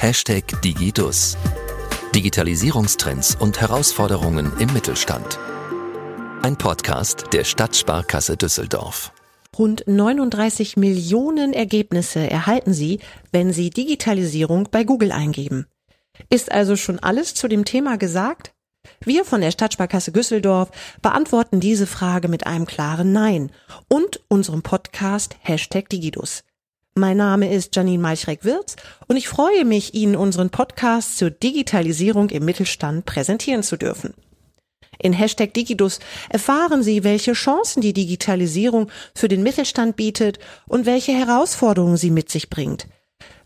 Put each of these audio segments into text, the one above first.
Hashtag Digidus. Digitalisierungstrends und Herausforderungen im Mittelstand. Ein Podcast der Stadtsparkasse Düsseldorf. Rund 39 Millionen Ergebnisse erhalten Sie, wenn Sie Digitalisierung bei Google eingeben. Ist also schon alles zu dem Thema gesagt? Wir von der Stadtsparkasse Düsseldorf beantworten diese Frage mit einem klaren Nein und unserem Podcast Hashtag Digidus. Mein Name ist Janine Malchreck-Wirz und ich freue mich, Ihnen unseren Podcast zur Digitalisierung im Mittelstand präsentieren zu dürfen. In Hashtag Digidus erfahren Sie, welche Chancen die Digitalisierung für den Mittelstand bietet und welche Herausforderungen sie mit sich bringt.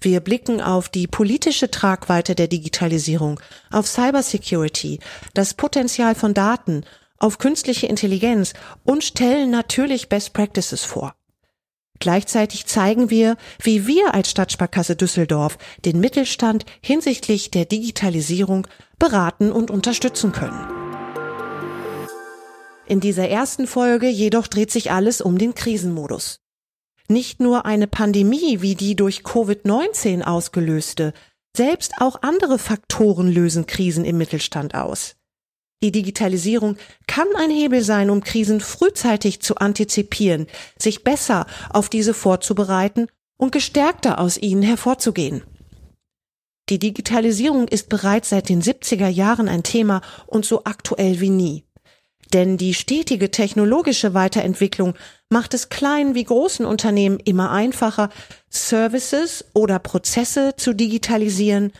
Wir blicken auf die politische Tragweite der Digitalisierung, auf Cybersecurity, das Potenzial von Daten, auf künstliche Intelligenz und stellen natürlich Best Practices vor. Gleichzeitig zeigen wir, wie wir als Stadtsparkasse Düsseldorf den Mittelstand hinsichtlich der Digitalisierung beraten und unterstützen können. In dieser ersten Folge jedoch dreht sich alles um den Krisenmodus. Nicht nur eine Pandemie wie die durch Covid-19 ausgelöste, selbst auch andere Faktoren lösen Krisen im Mittelstand aus. Die Digitalisierung kann ein Hebel sein, um Krisen frühzeitig zu antizipieren, sich besser auf diese vorzubereiten und gestärkter aus ihnen hervorzugehen. Die Digitalisierung ist bereits seit den 70er Jahren ein Thema und so aktuell wie nie. Denn die stetige technologische Weiterentwicklung macht es kleinen wie großen Unternehmen immer einfacher, Services oder Prozesse zu digitalisieren,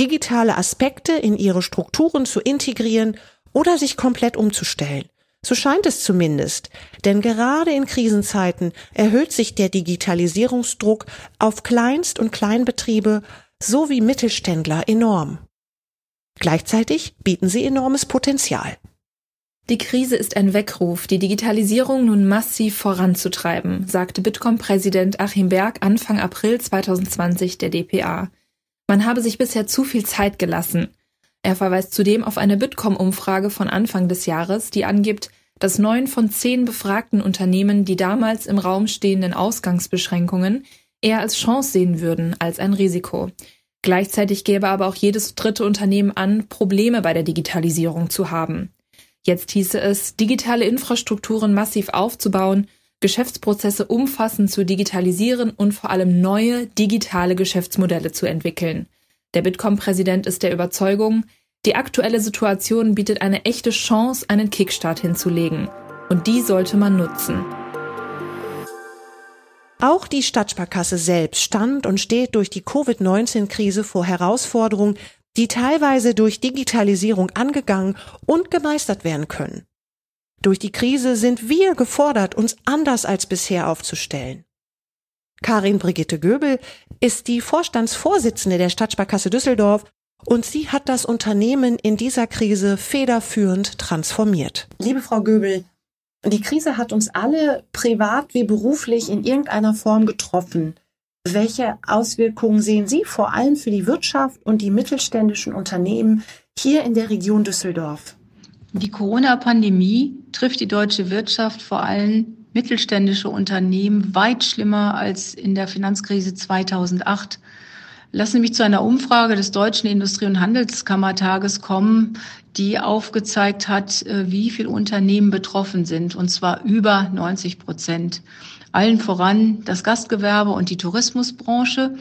digitale Aspekte in ihre Strukturen zu integrieren oder sich komplett umzustellen. So scheint es zumindest, denn gerade in Krisenzeiten erhöht sich der Digitalisierungsdruck auf Kleinst- und Kleinbetriebe sowie Mittelständler enorm. Gleichzeitig bieten sie enormes Potenzial. Die Krise ist ein Weckruf, die Digitalisierung nun massiv voranzutreiben, sagte Bitkom-Präsident Achim Berg Anfang April 2020 der DPA. Man habe sich bisher zu viel Zeit gelassen. Er verweist zudem auf eine Bitkom-Umfrage von Anfang des Jahres, die angibt, dass neun von zehn befragten Unternehmen die damals im Raum stehenden Ausgangsbeschränkungen eher als Chance sehen würden als ein Risiko. Gleichzeitig gäbe aber auch jedes dritte Unternehmen an, Probleme bei der Digitalisierung zu haben. Jetzt hieße es, digitale Infrastrukturen massiv aufzubauen, Geschäftsprozesse umfassend zu digitalisieren und vor allem neue digitale Geschäftsmodelle zu entwickeln. Der Bitkom-Präsident ist der Überzeugung, die aktuelle Situation bietet eine echte Chance, einen Kickstart hinzulegen. Und die sollte man nutzen. Auch die Stadtsparkasse selbst stand und steht durch die Covid-19-Krise vor Herausforderungen, die teilweise durch Digitalisierung angegangen und gemeistert werden können. Durch die Krise sind wir gefordert, uns anders als bisher aufzustellen. Karin Brigitte Göbel ist die Vorstandsvorsitzende der Stadtsparkasse Düsseldorf und sie hat das Unternehmen in dieser Krise federführend transformiert. Liebe Frau Göbel, die Krise hat uns alle privat wie beruflich in irgendeiner Form getroffen. Welche Auswirkungen sehen Sie vor allem für die Wirtschaft und die mittelständischen Unternehmen hier in der Region Düsseldorf? Die Corona-Pandemie trifft die deutsche Wirtschaft, vor allem mittelständische Unternehmen, weit schlimmer als in der Finanzkrise 2008. Lassen Sie mich zu einer Umfrage des Deutschen Industrie- und Handelskammertages kommen, die aufgezeigt hat, äh, wie viele Unternehmen betroffen sind, und zwar über 90 Prozent allen voran das Gastgewerbe und die Tourismusbranche.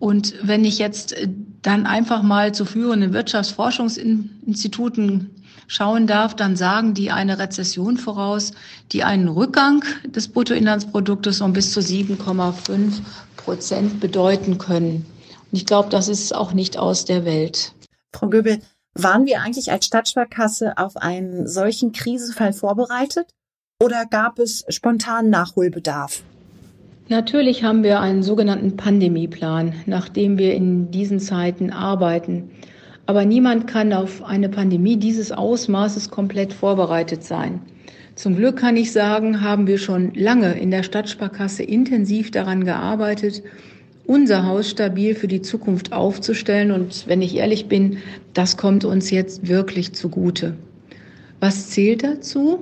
Und wenn ich jetzt äh, dann einfach mal zu führenden Wirtschaftsforschungsinstituten schauen darf, dann sagen die eine Rezession voraus, die einen Rückgang des Bruttoinlandsproduktes um bis zu 7,5 Prozent bedeuten können. Und ich glaube, das ist auch nicht aus der Welt. Frau Göbel, waren wir eigentlich als Stadtsparkasse auf einen solchen Krisenfall vorbereitet? oder gab es spontan Nachholbedarf? Natürlich haben wir einen sogenannten Pandemieplan, nach dem wir in diesen Zeiten arbeiten. Aber niemand kann auf eine Pandemie dieses Ausmaßes komplett vorbereitet sein. Zum Glück kann ich sagen, haben wir schon lange in der Stadtsparkasse intensiv daran gearbeitet, unser Haus stabil für die Zukunft aufzustellen. Und wenn ich ehrlich bin, das kommt uns jetzt wirklich zugute. Was zählt dazu?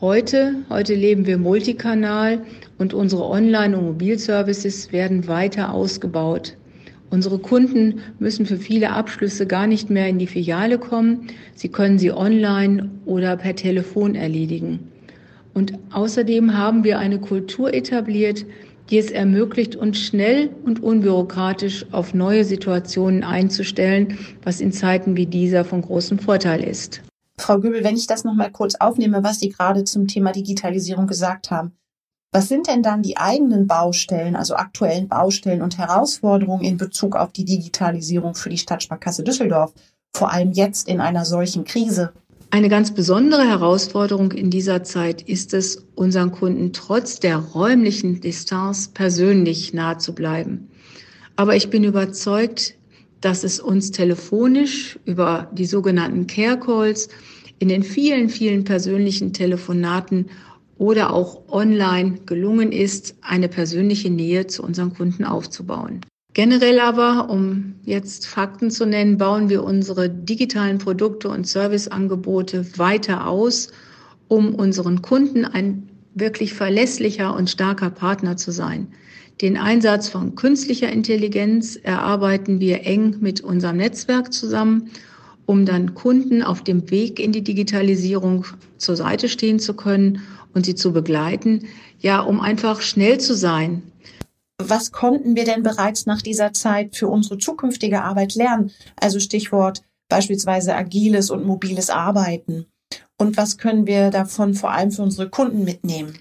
Heute, heute leben wir multikanal und unsere Online- und Mobilservices werden weiter ausgebaut. Unsere Kunden müssen für viele Abschlüsse gar nicht mehr in die Filiale kommen. Sie können sie online oder per Telefon erledigen. Und außerdem haben wir eine Kultur etabliert, die es ermöglicht, uns schnell und unbürokratisch auf neue Situationen einzustellen, was in Zeiten wie dieser von großem Vorteil ist. Frau Göbel, wenn ich das noch mal kurz aufnehme, was Sie gerade zum Thema Digitalisierung gesagt haben. Was sind denn dann die eigenen Baustellen, also aktuellen Baustellen und Herausforderungen in Bezug auf die Digitalisierung für die Stadtsparkasse Düsseldorf, vor allem jetzt in einer solchen Krise? Eine ganz besondere Herausforderung in dieser Zeit ist es, unseren Kunden trotz der räumlichen Distanz persönlich nahe zu bleiben. Aber ich bin überzeugt, dass es uns telefonisch über die sogenannten Care Calls in den vielen, vielen persönlichen Telefonaten oder auch online gelungen ist, eine persönliche Nähe zu unseren Kunden aufzubauen. Generell aber, um jetzt Fakten zu nennen, bauen wir unsere digitalen Produkte und Serviceangebote weiter aus, um unseren Kunden ein wirklich verlässlicher und starker Partner zu sein. Den Einsatz von künstlicher Intelligenz erarbeiten wir eng mit unserem Netzwerk zusammen, um dann Kunden auf dem Weg in die Digitalisierung zur Seite stehen zu können und sie zu begleiten, ja, um einfach schnell zu sein, was konnten wir denn bereits nach dieser Zeit für unsere zukünftige Arbeit lernen? Also Stichwort beispielsweise agiles und mobiles Arbeiten. Und was können wir davon vor allem für unsere Kunden mitnehmen?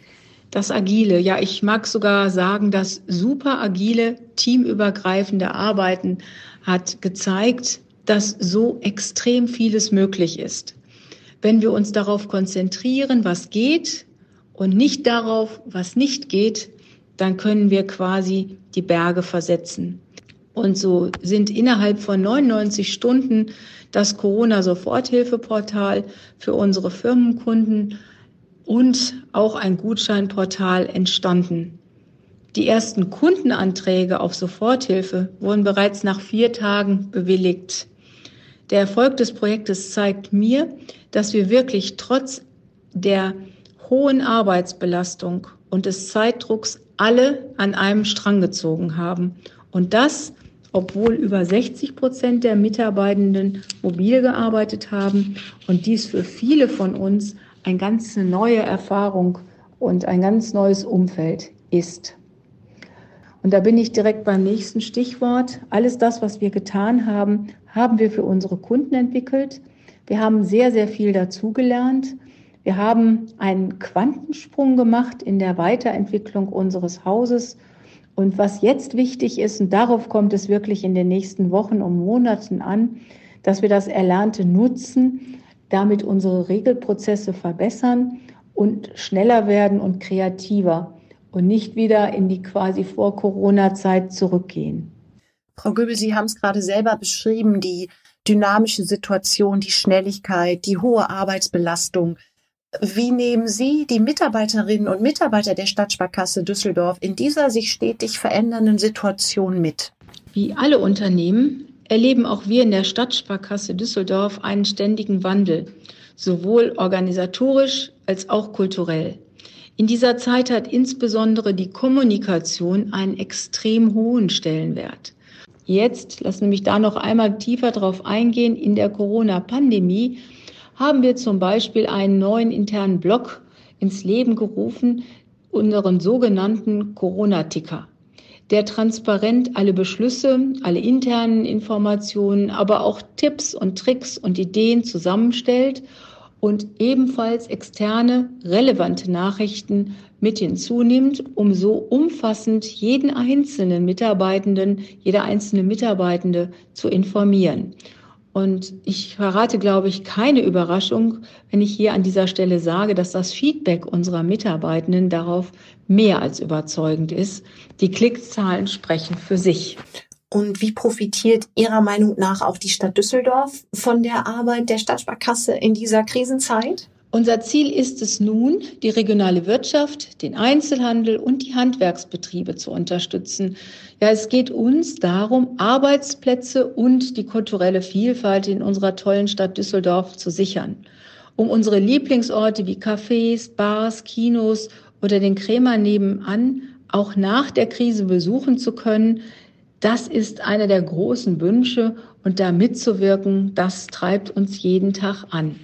Das Agile, ja, ich mag sogar sagen, das super agile, teamübergreifende Arbeiten hat gezeigt, dass so extrem vieles möglich ist. Wenn wir uns darauf konzentrieren, was geht und nicht darauf, was nicht geht, dann können wir quasi die Berge versetzen. Und so sind innerhalb von 99 Stunden das Corona-Soforthilfeportal für unsere Firmenkunden und auch ein Gutscheinportal entstanden. Die ersten Kundenanträge auf Soforthilfe wurden bereits nach vier Tagen bewilligt. Der Erfolg des Projektes zeigt mir, dass wir wirklich trotz der hohen Arbeitsbelastung und des Zeitdrucks alle an einem Strang gezogen haben. Und das, obwohl über 60 Prozent der Mitarbeitenden mobil gearbeitet haben und dies für viele von uns eine ganz neue Erfahrung und ein ganz neues Umfeld ist. Und da bin ich direkt beim nächsten Stichwort. Alles das, was wir getan haben, haben wir für unsere Kunden entwickelt. Wir haben sehr, sehr viel dazugelernt. Wir haben einen Quantensprung gemacht in der Weiterentwicklung unseres Hauses. Und was jetzt wichtig ist, und darauf kommt es wirklich in den nächsten Wochen und Monaten an, dass wir das Erlernte nutzen, damit unsere Regelprozesse verbessern und schneller werden und kreativer und nicht wieder in die quasi vor Corona-Zeit zurückgehen. Frau Göbel, Sie haben es gerade selber beschrieben, die dynamische Situation, die Schnelligkeit, die hohe Arbeitsbelastung. Wie nehmen Sie die Mitarbeiterinnen und Mitarbeiter der Stadtsparkasse Düsseldorf in dieser sich stetig verändernden Situation mit? Wie alle Unternehmen erleben auch wir in der Stadtsparkasse Düsseldorf einen ständigen Wandel, sowohl organisatorisch als auch kulturell. In dieser Zeit hat insbesondere die Kommunikation einen extrem hohen Stellenwert. Jetzt, lassen Sie mich da noch einmal tiefer drauf eingehen, in der Corona-Pandemie haben wir zum Beispiel einen neuen internen Blog ins Leben gerufen, unseren sogenannten Corona-Ticker, der transparent alle Beschlüsse, alle internen Informationen, aber auch Tipps und Tricks und Ideen zusammenstellt und ebenfalls externe relevante Nachrichten mit hinzunimmt, um so umfassend jeden einzelnen Mitarbeitenden, jeder einzelne Mitarbeitende zu informieren. Und ich verrate, glaube ich, keine Überraschung, wenn ich hier an dieser Stelle sage, dass das Feedback unserer Mitarbeitenden darauf mehr als überzeugend ist. Die Klickzahlen sprechen für sich. Und wie profitiert Ihrer Meinung nach auch die Stadt Düsseldorf von der Arbeit der Stadtsparkasse in dieser Krisenzeit? Unser Ziel ist es nun, die regionale Wirtschaft, den Einzelhandel und die Handwerksbetriebe zu unterstützen. Ja, es geht uns darum, Arbeitsplätze und die kulturelle Vielfalt in unserer tollen Stadt Düsseldorf zu sichern. Um unsere Lieblingsorte wie Cafés, Bars, Kinos oder den Krämer nebenan auch nach der Krise besuchen zu können, Das ist einer der großen Wünsche und da mitzuwirken, das treibt uns jeden Tag an.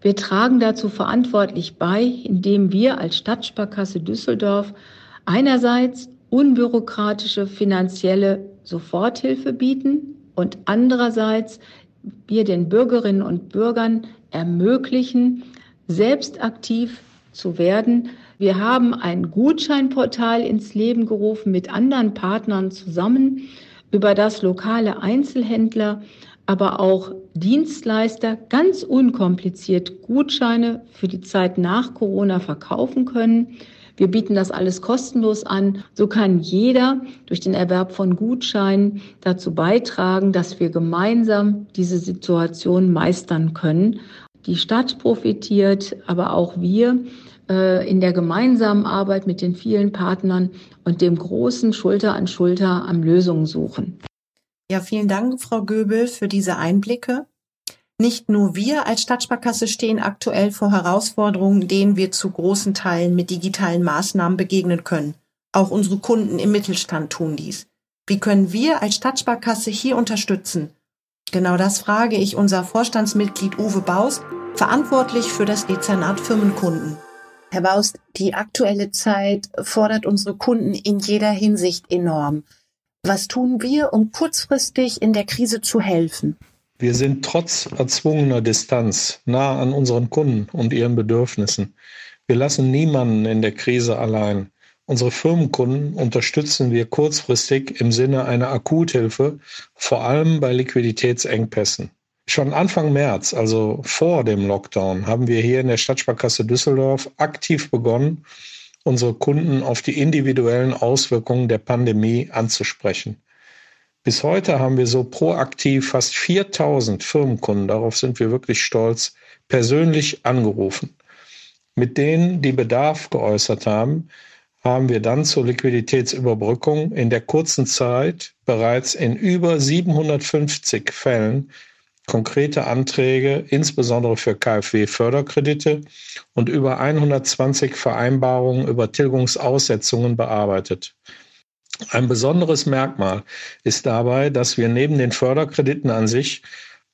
Wir tragen dazu verantwortlich bei, indem wir als Stadtsparkasse Düsseldorf einerseits unbürokratische finanzielle Soforthilfe bieten und andererseits wir den Bürgerinnen und Bürgern ermöglichen, selbst aktiv zu werden. Wir haben ein Gutscheinportal ins Leben gerufen mit anderen Partnern zusammen, über das lokale Einzelhändler, aber auch Dienstleister ganz unkompliziert Gutscheine für die Zeit nach Corona verkaufen können. Wir bieten das alles kostenlos an. So kann jeder durch den Erwerb von Gutscheinen dazu beitragen, dass wir gemeinsam diese Situation meistern können. Die Stadt profitiert, aber auch wir äh, in der gemeinsamen Arbeit mit den vielen Partnern und dem großen Schulter an Schulter am Lösungen suchen. Ja, vielen Dank, Frau Göbel, für diese Einblicke. Nicht nur wir als Stadtsparkasse stehen aktuell vor Herausforderungen, denen wir zu großen Teilen mit digitalen Maßnahmen begegnen können. Auch unsere Kunden im Mittelstand tun dies. Wie können wir als Stadtsparkasse hier unterstützen? Genau das frage ich unser Vorstandsmitglied Uwe Baust, verantwortlich für das Dezernat Firmenkunden. Herr Baust, die aktuelle Zeit fordert unsere Kunden in jeder Hinsicht enorm. Was tun wir, um kurzfristig in der Krise zu helfen? Wir sind trotz erzwungener Distanz nah an unseren Kunden und ihren Bedürfnissen. Wir lassen niemanden in der Krise allein. Unsere Firmenkunden unterstützen wir kurzfristig im Sinne einer Akuthilfe, vor allem bei Liquiditätsengpässen. Schon Anfang März, also vor dem Lockdown, haben wir hier in der Stadtsparkasse Düsseldorf aktiv begonnen, unsere Kunden auf die individuellen Auswirkungen der Pandemie anzusprechen. Bis heute haben wir so proaktiv fast 4000 Firmenkunden, darauf sind wir wirklich stolz, persönlich angerufen. Mit denen, die Bedarf geäußert haben, haben wir dann zur Liquiditätsüberbrückung in der kurzen Zeit bereits in über 750 Fällen konkrete Anträge, insbesondere für KfW-Förderkredite und über 120 Vereinbarungen über Tilgungsaussetzungen bearbeitet. Ein besonderes Merkmal ist dabei, dass wir neben den Förderkrediten an sich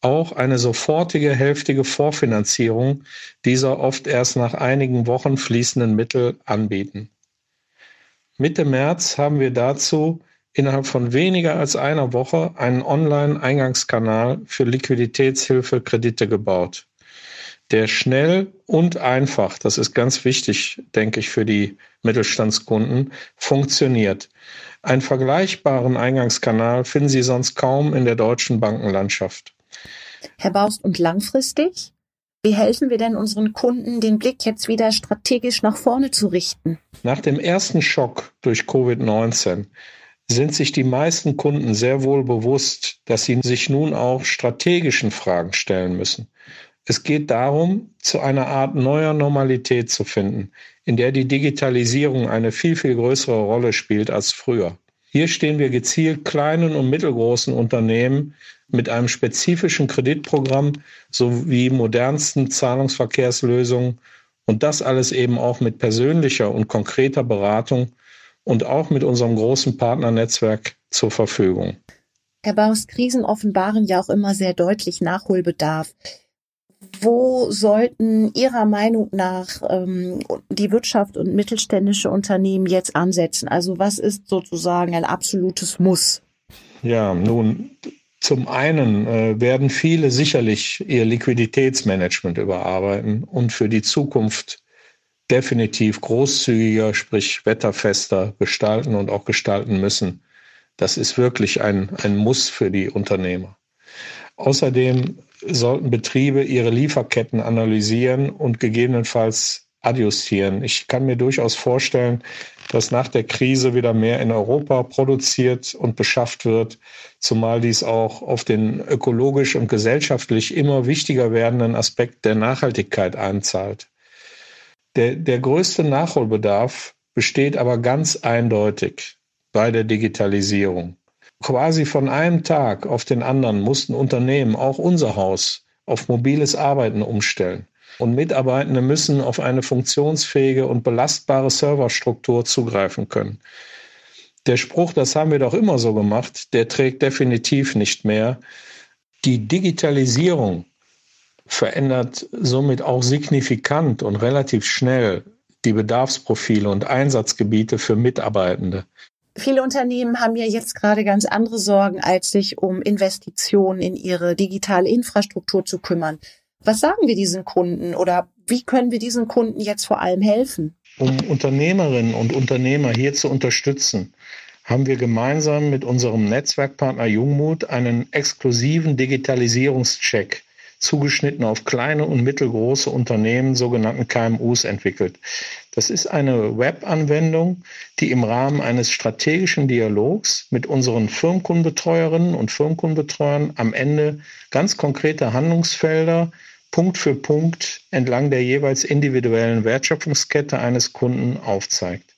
auch eine sofortige hälftige Vorfinanzierung dieser oft erst nach einigen Wochen fließenden Mittel anbieten. Mitte März haben wir dazu innerhalb von weniger als einer Woche einen Online-Eingangskanal für Liquiditätshilfe Kredite gebaut, der schnell und einfach, das ist ganz wichtig, denke ich, für die Mittelstandskunden, funktioniert. Einen vergleichbaren Eingangskanal finden Sie sonst kaum in der deutschen Bankenlandschaft. Herr Baust, und langfristig? Wie helfen wir denn unseren Kunden, den Blick jetzt wieder strategisch nach vorne zu richten? Nach dem ersten Schock durch Covid-19 sind sich die meisten Kunden sehr wohl bewusst, dass sie sich nun auch strategischen Fragen stellen müssen. Es geht darum, zu einer Art neuer Normalität zu finden, in der die Digitalisierung eine viel, viel größere Rolle spielt als früher. Hier stehen wir gezielt kleinen und mittelgroßen Unternehmen mit einem spezifischen Kreditprogramm sowie modernsten Zahlungsverkehrslösungen und das alles eben auch mit persönlicher und konkreter Beratung und auch mit unserem großen Partnernetzwerk zur Verfügung. Herr Baus, Krisen offenbaren ja auch immer sehr deutlich Nachholbedarf wo sollten Ihrer Meinung nach ähm, die Wirtschaft und mittelständische Unternehmen jetzt ansetzen? Also was ist sozusagen ein absolutes Muss? Ja, nun, zum einen äh, werden viele sicherlich ihr Liquiditätsmanagement überarbeiten und für die Zukunft definitiv großzügiger, sprich wetterfester gestalten und auch gestalten müssen. Das ist wirklich ein, ein Muss für die Unternehmer. Außerdem sollten Betriebe ihre Lieferketten analysieren und gegebenenfalls adjustieren. Ich kann mir durchaus vorstellen, dass nach der Krise wieder mehr in Europa produziert und beschafft wird, zumal dies auch auf den ökologisch und gesellschaftlich immer wichtiger werdenden Aspekt der Nachhaltigkeit einzahlt. Der, der größte Nachholbedarf besteht aber ganz eindeutig bei der Digitalisierung quasi von einem Tag auf den anderen mussten Unternehmen, auch unser Haus, auf mobiles Arbeiten umstellen. Und Mitarbeitende müssen auf eine funktionsfähige und belastbare Serverstruktur zugreifen können. Der Spruch, das haben wir doch immer so gemacht, der trägt definitiv nicht mehr. Die Digitalisierung verändert somit auch signifikant und relativ schnell die Bedarfsprofile und Einsatzgebiete für Mitarbeitende. Viele Unternehmen haben ja jetzt gerade ganz andere Sorgen, als sich um Investitionen in ihre digitale Infrastruktur zu kümmern. Was sagen wir diesen Kunden oder wie können wir diesen Kunden jetzt vor allem helfen? Um Unternehmerinnen und Unternehmer hier zu unterstützen, haben wir gemeinsam mit unserem Netzwerkpartner Jungmut einen exklusiven Digitalisierungscheck zugeschnitten auf kleine und mittelgroße Unternehmen, sogenannten KMUs, entwickelt. Das ist eine Web-Anwendung, die im Rahmen eines strategischen Dialogs mit unseren Firmenkundenbetreuerinnen und Firmenkundenbetreuern am Ende ganz konkrete Handlungsfelder Punkt für Punkt entlang der jeweils individuellen Wertschöpfungskette eines Kunden aufzeigt.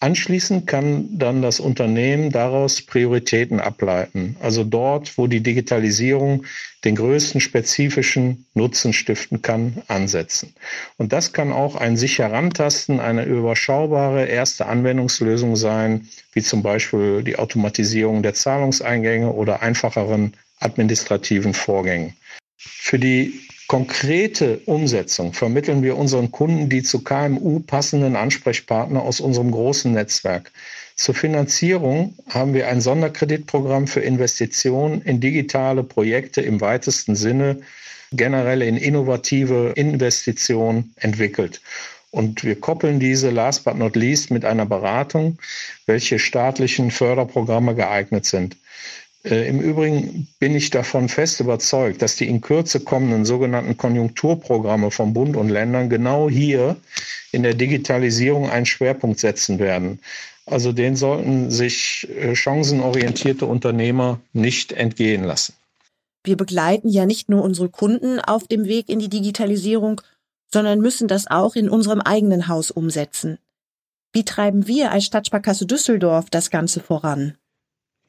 Anschließend kann dann das Unternehmen daraus Prioritäten ableiten, also dort, wo die Digitalisierung den größten spezifischen Nutzen stiften kann, ansetzen. Und das kann auch ein sich herantasten, eine überschaubare erste Anwendungslösung sein, wie zum Beispiel die Automatisierung der Zahlungseingänge oder einfacheren administrativen Vorgängen. Für die konkrete Umsetzung vermitteln wir unseren Kunden die zu KMU passenden Ansprechpartner aus unserem großen Netzwerk. Zur Finanzierung haben wir ein Sonderkreditprogramm für Investitionen in digitale Projekte im weitesten Sinne, generell in innovative Investitionen entwickelt. Und wir koppeln diese last but not least mit einer Beratung, welche staatlichen Förderprogramme geeignet sind. Äh, Im Übrigen bin ich davon fest überzeugt, dass die in Kürze kommenden sogenannten Konjunkturprogramme von Bund und Ländern genau hier in der Digitalisierung einen Schwerpunkt setzen werden. Also den sollten sich äh, chancenorientierte Unternehmer nicht entgehen lassen. Wir begleiten ja nicht nur unsere Kunden auf dem Weg in die Digitalisierung, sondern müssen das auch in unserem eigenen Haus umsetzen. Wie treiben wir als Stadtsparkasse Düsseldorf das Ganze voran?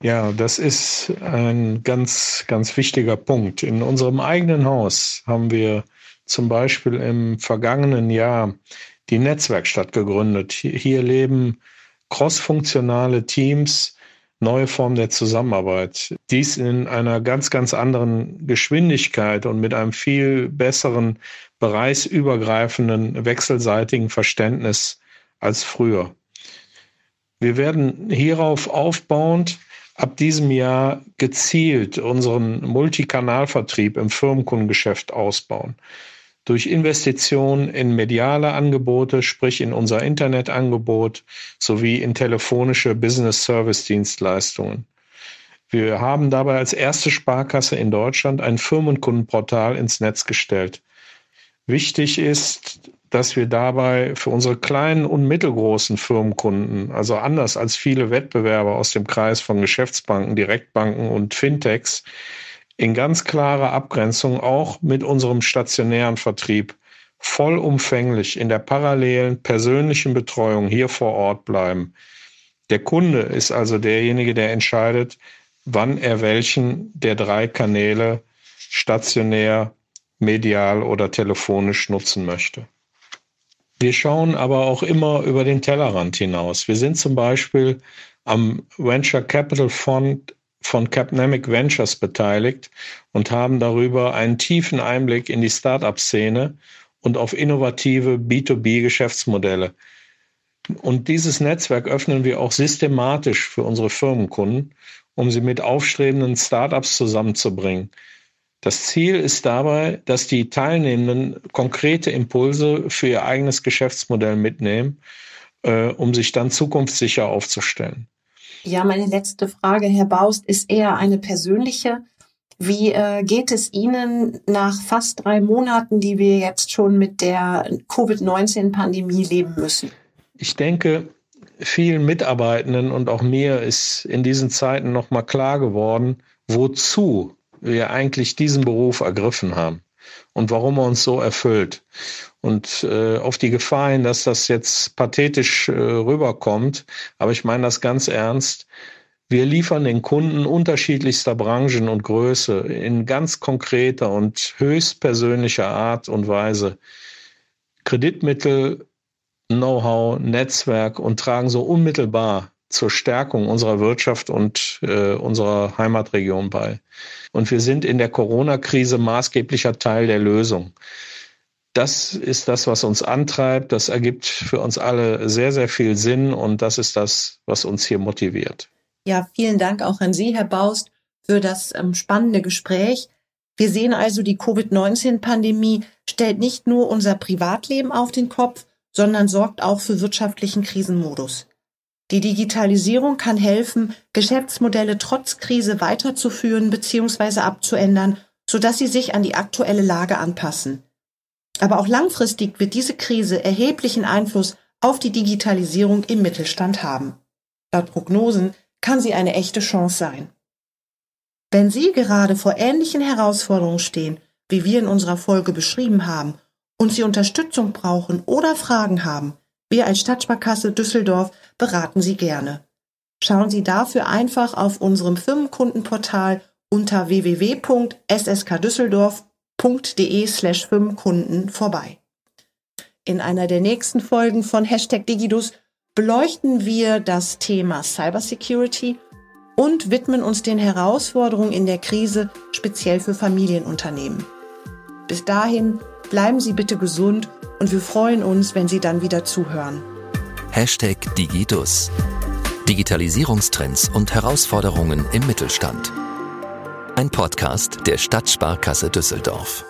Ja, das ist ein ganz, ganz wichtiger Punkt. In unserem eigenen Haus haben wir zum Beispiel im vergangenen Jahr die Netzwerkstatt gegründet. Hier leben crossfunktionale Teams, neue Formen der Zusammenarbeit. Dies in einer ganz, ganz anderen Geschwindigkeit und mit einem viel besseren bereichsübergreifenden wechselseitigen Verständnis als früher. Wir werden hierauf aufbauend ab diesem Jahr gezielt unseren Multikanalvertrieb im Firmenkundengeschäft ausbauen. Durch Investitionen in mediale Angebote, sprich in unser Internetangebot sowie in telefonische Business Service Dienstleistungen. Wir haben dabei als erste Sparkasse in Deutschland ein Firmenkundenportal ins Netz gestellt. Wichtig ist, dass wir dabei für unsere kleinen und mittelgroßen Firmenkunden, also anders als viele Wettbewerber aus dem Kreis von Geschäftsbanken, Direktbanken und Fintechs, in ganz klarer Abgrenzung auch mit unserem stationären Vertrieb vollumfänglich in der parallelen persönlichen Betreuung hier vor Ort bleiben. Der Kunde ist also derjenige, der entscheidet, wann er welchen der drei Kanäle stationär, medial oder telefonisch nutzen möchte. Wir schauen aber auch immer über den Tellerrand hinaus. Wir sind zum Beispiel am Venture Capital Fund von Capnamic Ventures beteiligt und haben darüber einen tiefen Einblick in die Startup-Szene und auf innovative B2B-Geschäftsmodelle. Und dieses Netzwerk öffnen wir auch systematisch für unsere Firmenkunden, um sie mit aufstrebenden Startups zusammenzubringen. Das Ziel ist dabei, dass die Teilnehmenden konkrete Impulse für ihr eigenes Geschäftsmodell mitnehmen, äh, um sich dann zukunftssicher aufzustellen. Ja, meine letzte Frage, Herr Baust, ist eher eine persönliche. Wie äh, geht es Ihnen nach fast drei Monaten, die wir jetzt schon mit der Covid-19-Pandemie leben müssen? Ich denke, vielen Mitarbeitenden und auch mir ist in diesen Zeiten nochmal klar geworden, wozu wir eigentlich diesen Beruf ergriffen haben und warum er uns so erfüllt. Und äh, auf die Gefahr hin, dass das jetzt pathetisch äh, rüberkommt, aber ich meine das ganz ernst. Wir liefern den Kunden unterschiedlichster Branchen und Größe in ganz konkreter und höchst persönlicher Art und Weise Kreditmittel, Know-how, Netzwerk und tragen so unmittelbar zur Stärkung unserer Wirtschaft und äh, unserer Heimatregion bei. Und wir sind in der Corona-Krise maßgeblicher Teil der Lösung. Das ist das, was uns antreibt. Das ergibt für uns alle sehr, sehr viel Sinn und das ist das, was uns hier motiviert. Ja, vielen Dank auch an Sie, Herr Baust, für das ähm, spannende Gespräch. Wir sehen also, die Covid-19-Pandemie stellt nicht nur unser Privatleben auf den Kopf, sondern sorgt auch für wirtschaftlichen Krisenmodus. Die Digitalisierung kann helfen, Geschäftsmodelle trotz Krise weiterzuführen bzw. abzuändern, sodass sie sich an die aktuelle Lage anpassen. Aber auch langfristig wird diese Krise erheblichen Einfluss auf die Digitalisierung im Mittelstand haben. Laut Prognosen kann sie eine echte Chance sein. Wenn Sie gerade vor ähnlichen Herausforderungen stehen, wie wir in unserer Folge beschrieben haben, und Sie Unterstützung brauchen oder Fragen haben, wir als Stadtsparkasse Düsseldorf beraten Sie gerne. Schauen Sie dafür einfach auf unserem Firmenkundenportal unter www.sskdüsseldorf.de slash Firmenkunden vorbei. In einer der nächsten Folgen von Hashtag Digidus beleuchten wir das Thema Cybersecurity und widmen uns den Herausforderungen in der Krise speziell für Familienunternehmen. Bis dahin bleiben Sie bitte gesund und wir freuen uns, wenn Sie dann wieder zuhören. Hashtag Digidus. Digitalisierungstrends und Herausforderungen im Mittelstand. Ein Podcast der Stadtsparkasse Düsseldorf.